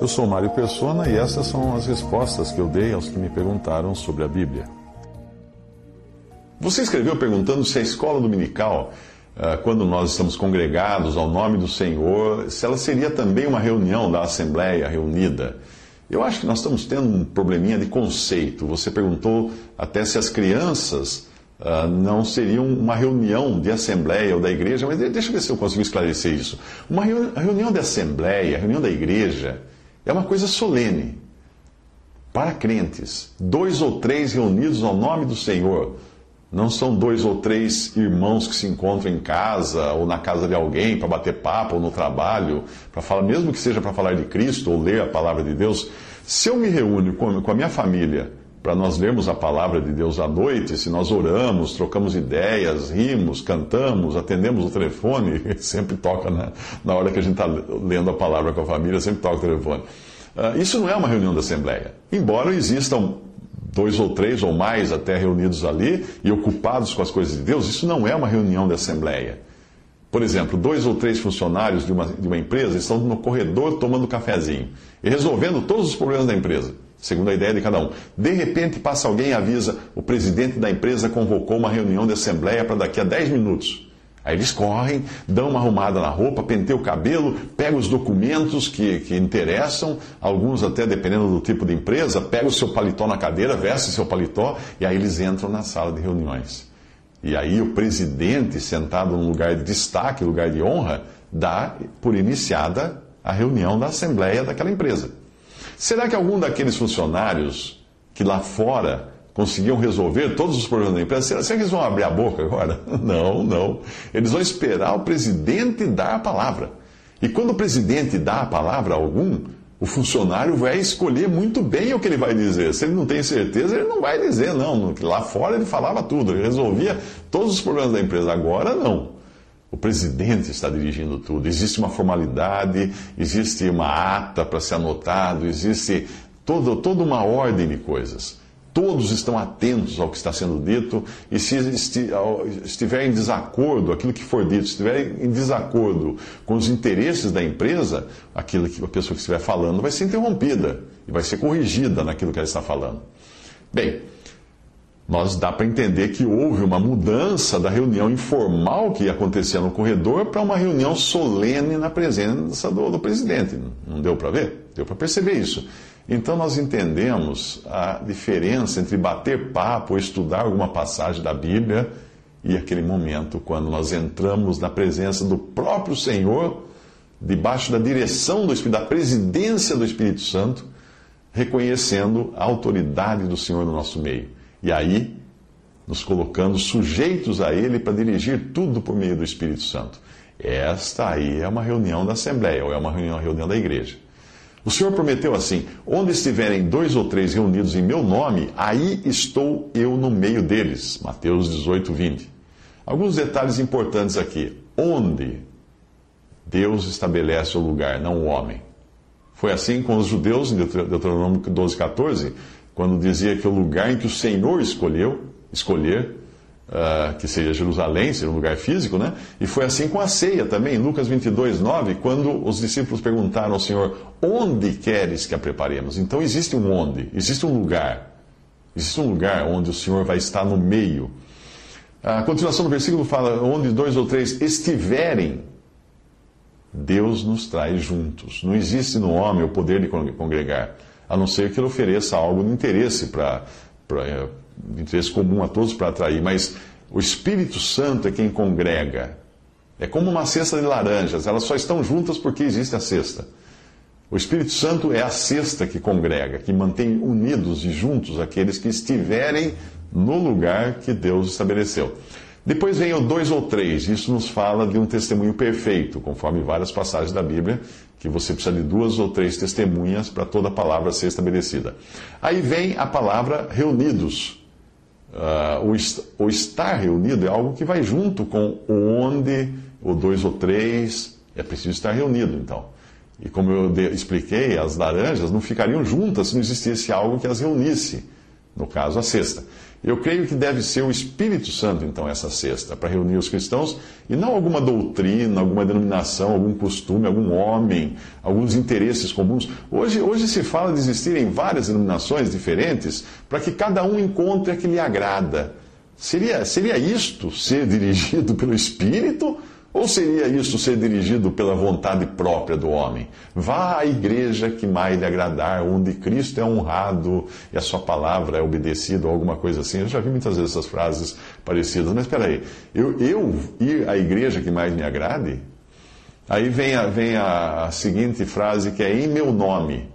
Eu sou Mário Persona e essas são as respostas que eu dei aos que me perguntaram sobre a Bíblia. Você escreveu perguntando se a escola dominical ah, quando nós estamos congregados ao nome do Senhor, se ela seria também uma reunião da Assembleia reunida. Eu acho que nós estamos tendo um probleminha de conceito. Você perguntou até se as crianças uh, não seriam uma reunião de Assembleia ou da igreja, mas deixa eu ver se eu consigo esclarecer isso. Uma reunião de Assembleia, reunião da igreja, é uma coisa solene para crentes. Dois ou três reunidos ao nome do Senhor. Não são dois ou três irmãos que se encontram em casa ou na casa de alguém para bater papo ou no trabalho, para falar, mesmo que seja para falar de Cristo ou ler a palavra de Deus. Se eu me reúno com a minha família para nós lermos a palavra de Deus à noite, se nós oramos, trocamos ideias, rimos, cantamos, atendemos o telefone, sempre toca na, na hora que a gente está lendo a palavra com a família, sempre toca o telefone. Uh, isso não é uma reunião da Assembleia. Embora existam dois ou três ou mais até reunidos ali e ocupados com as coisas de Deus, isso não é uma reunião de assembleia. Por exemplo, dois ou três funcionários de uma, de uma empresa estão no corredor tomando cafezinho e resolvendo todos os problemas da empresa, segundo a ideia de cada um. De repente passa alguém e avisa: o presidente da empresa convocou uma reunião de assembleia para daqui a 10 minutos. Aí eles correm, dão uma arrumada na roupa, penteiam o cabelo, pegam os documentos que, que interessam, alguns até dependendo do tipo de empresa, pegam o seu paletó na cadeira, vestem seu paletó e aí eles entram na sala de reuniões. E aí o presidente, sentado num lugar de destaque, lugar de honra, dá por iniciada a reunião da assembleia daquela empresa. Será que algum daqueles funcionários que lá fora conseguiam resolver todos os problemas da empresa, será, será que eles vão abrir a boca agora? Não, não. Eles vão esperar o presidente dar a palavra. E quando o presidente dá a palavra a algum, o funcionário vai escolher muito bem o que ele vai dizer. Se ele não tem certeza, ele não vai dizer, não. Lá fora ele falava tudo, ele resolvia todos os problemas da empresa. Agora não. O presidente está dirigindo tudo. Existe uma formalidade, existe uma ata para ser anotado, existe todo, toda uma ordem de coisas todos estão atentos ao que está sendo dito, e se estiver em desacordo, aquilo que for dito, estiver em desacordo com os interesses da empresa, aquilo que a pessoa que estiver falando vai ser interrompida e vai ser corrigida naquilo que ela está falando. Bem, nós dá para entender que houve uma mudança da reunião informal que acontecia no corredor para uma reunião solene na presença do, do presidente. Não deu para ver? Deu para perceber isso. Então nós entendemos a diferença entre bater papo ou estudar alguma passagem da Bíblia e aquele momento quando nós entramos na presença do próprio Senhor, debaixo da direção do da presidência do Espírito Santo, reconhecendo a autoridade do Senhor no nosso meio. E aí, nos colocando sujeitos a Ele para dirigir tudo por meio do Espírito Santo. Esta aí é uma reunião da Assembleia, ou é uma reunião, uma reunião da igreja. O Senhor prometeu assim: onde estiverem dois ou três reunidos em meu nome, aí estou eu no meio deles. Mateus 18, 20. Alguns detalhes importantes aqui. Onde Deus estabelece o lugar, não o homem. Foi assim com os judeus, em Deuteronômio 12, 14, quando dizia que o lugar em que o Senhor escolheu, escolher, uh, que seria Jerusalém, seria um lugar físico, né? E foi assim com a ceia também, Lucas 22, 9, quando os discípulos perguntaram ao Senhor: Onde queres que a preparemos? Então existe um onde, existe um lugar. Existe um lugar onde o Senhor vai estar no meio. A continuação do versículo fala: Onde dois ou três estiverem, Deus nos traz juntos. Não existe no homem o poder de congregar, a não ser que ele ofereça algo de interesse para de interesse comum a todos para atrair, mas o Espírito Santo é quem congrega. É como uma cesta de laranjas, elas só estão juntas porque existe a cesta. O Espírito Santo é a cesta que congrega, que mantém unidos e juntos aqueles que estiverem no lugar que Deus estabeleceu. Depois vem o dois ou três. Isso nos fala de um testemunho perfeito, conforme várias passagens da Bíblia, que você precisa de duas ou três testemunhas para toda palavra ser estabelecida. Aí vem a palavra reunidos. Uh, o, o estar reunido é algo que vai junto com onde, o dois ou três. É preciso estar reunido, então. E como eu expliquei, as laranjas não ficariam juntas se não existisse algo que as reunisse. No caso, a cesta. Eu creio que deve ser o Espírito Santo, então, essa cesta, para reunir os cristãos, e não alguma doutrina, alguma denominação, algum costume, algum homem, alguns interesses comuns. Hoje, hoje se fala de existirem várias denominações diferentes para que cada um encontre a que lhe agrada. Seria, seria isto ser dirigido pelo Espírito? Ou seria isso ser dirigido pela vontade própria do homem? Vá à igreja que mais lhe agradar, onde Cristo é honrado e a sua palavra é obedecida, ou alguma coisa assim. Eu já vi muitas vezes essas frases parecidas, mas espera aí, eu, eu ir à igreja que mais me agrade? Aí vem a, vem a seguinte frase que é em meu nome.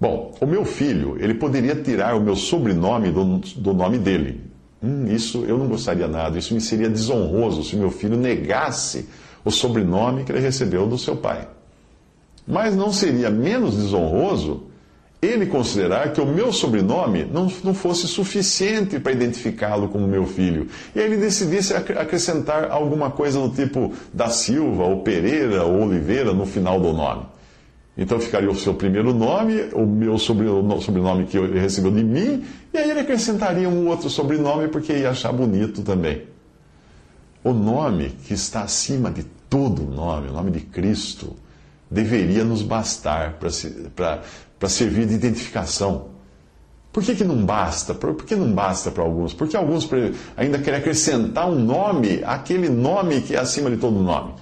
Bom, o meu filho, ele poderia tirar o meu sobrenome do, do nome dele. Hum, isso eu não gostaria nada, isso me seria desonroso se meu filho negasse o sobrenome que ele recebeu do seu pai. Mas não seria menos desonroso ele considerar que o meu sobrenome não, não fosse suficiente para identificá-lo como meu filho. E aí ele decidisse acrescentar alguma coisa do tipo da Silva, ou Pereira, ou Oliveira no final do nome. Então ficaria o seu primeiro nome, o meu sobrenome que ele recebeu de mim, e aí ele acrescentaria um outro sobrenome porque ia achar bonito também. O nome que está acima de todo nome, o nome de Cristo, deveria nos bastar para servir de identificação. Por que, que não basta? Por, por que não basta para alguns? Porque alguns ainda querem acrescentar um nome àquele nome que é acima de todo nome.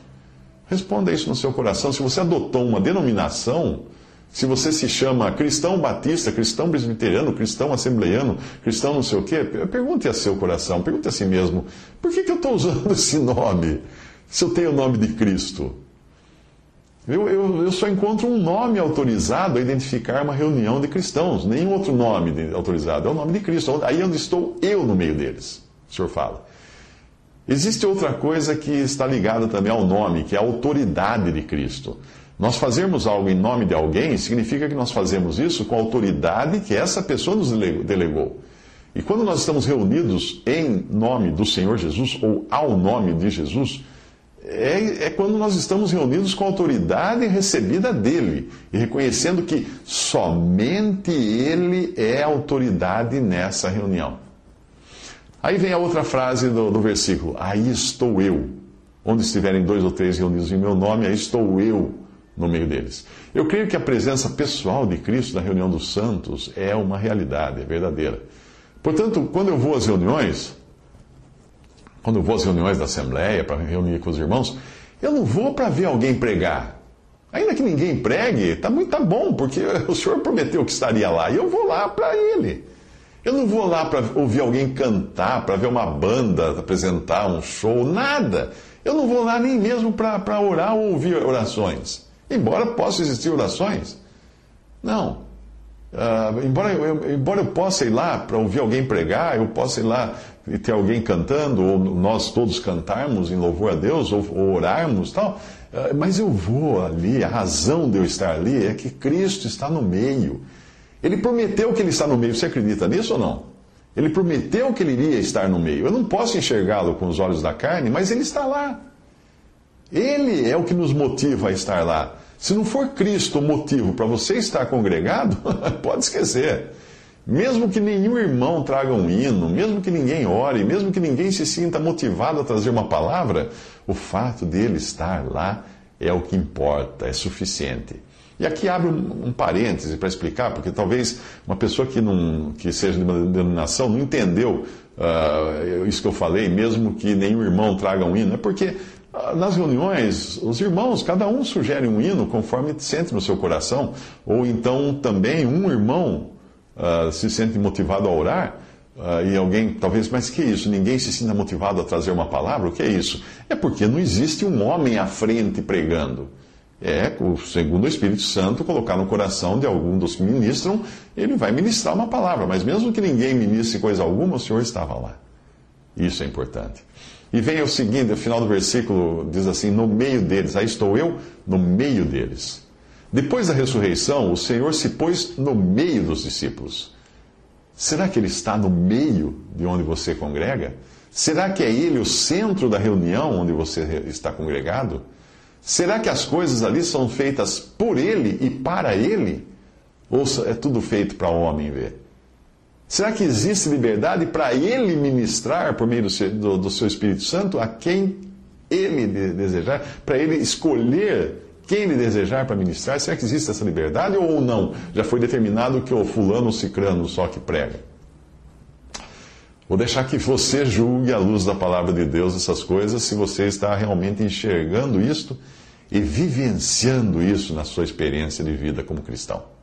Responda isso no seu coração. Se você adotou uma denominação, se você se chama cristão batista, cristão presbiteriano, cristão assembleiano, cristão não sei o quê, pergunte a seu coração, pergunte a si mesmo: por que, que eu estou usando esse nome? Se eu tenho o nome de Cristo. Eu, eu, eu, só encontro um nome autorizado a identificar uma reunião de cristãos, nenhum outro nome autorizado, é o nome de Cristo. Aí onde estou eu no meio deles, o senhor fala. Existe outra coisa que está ligada também ao nome, que é a autoridade de Cristo. Nós fazermos algo em nome de alguém significa que nós fazemos isso com a autoridade que essa pessoa nos delegou. E quando nós estamos reunidos em nome do Senhor Jesus ou ao nome de Jesus, é, é, quando nós estamos reunidos com a autoridade recebida dele e reconhecendo que somente ele é autoridade nessa reunião. Aí vem a outra frase do, do versículo: Aí estou eu. Onde estiverem dois ou três reunidos em meu nome, aí estou eu no meio deles. Eu creio que a presença pessoal de Cristo na reunião dos santos é uma realidade, é verdadeira. Portanto, quando eu vou às reuniões, quando eu vou às reuniões da Assembleia para reunir com os irmãos, eu não vou para ver alguém pregar. Ainda que ninguém pregue, está muito tá bom, porque o Senhor prometeu que estaria lá, e eu vou lá para Ele. Eu não vou lá para ouvir alguém cantar, para ver uma banda apresentar um show, nada. Eu não vou lá nem mesmo para orar ou ouvir orações. Embora possam existir orações. Não. Uh, embora, eu, embora eu possa ir lá para ouvir alguém pregar, eu possa ir lá e ter alguém cantando, ou nós todos cantarmos em louvor a Deus, ou, ou orarmos tal, uh, mas eu vou ali, a razão de eu estar ali é que Cristo está no meio. Ele prometeu que ele está no meio. Você acredita nisso ou não? Ele prometeu que ele iria estar no meio. Eu não posso enxergá-lo com os olhos da carne, mas ele está lá. Ele é o que nos motiva a estar lá. Se não for Cristo o motivo para você estar congregado, pode esquecer. Mesmo que nenhum irmão traga um hino, mesmo que ninguém ore, mesmo que ninguém se sinta motivado a trazer uma palavra, o fato dele estar lá é o que importa, é suficiente. E aqui abre um, um parêntese para explicar, porque talvez uma pessoa que, não, que seja de uma denominação não entendeu uh, isso que eu falei, mesmo que nenhum irmão traga um hino. É porque nas reuniões, os irmãos, cada um sugere um hino conforme sente no seu coração, ou então também um irmão uh, se sente motivado a orar. Uh, e alguém, talvez, mas que é isso? Ninguém se sinta motivado a trazer uma palavra? O que é isso? É porque não existe um homem à frente pregando é, segundo o Espírito Santo, colocar no coração de algum dos que ministram, ele vai ministrar uma palavra. Mas mesmo que ninguém ministre coisa alguma, o Senhor estava lá. Isso é importante. E vem o seguinte, o final do versículo diz assim: No meio deles, aí estou eu, no meio deles. Depois da ressurreição, o Senhor se pôs no meio dos discípulos. Será que Ele está no meio de onde você congrega? Será que é Ele o centro da reunião onde você está congregado? Será que as coisas ali são feitas por Ele e para Ele? Ou é tudo feito para o homem ver? Será que existe liberdade para ele ministrar por meio do seu, do, do seu Espírito Santo a quem ele desejar, para ele escolher quem ele desejar para ministrar? Será que existe essa liberdade ou não? Já foi determinado que o fulano, cicrano só que prega. Vou deixar que você julgue à luz da palavra de Deus essas coisas, se você está realmente enxergando isto e vivenciando isso na sua experiência de vida como cristão.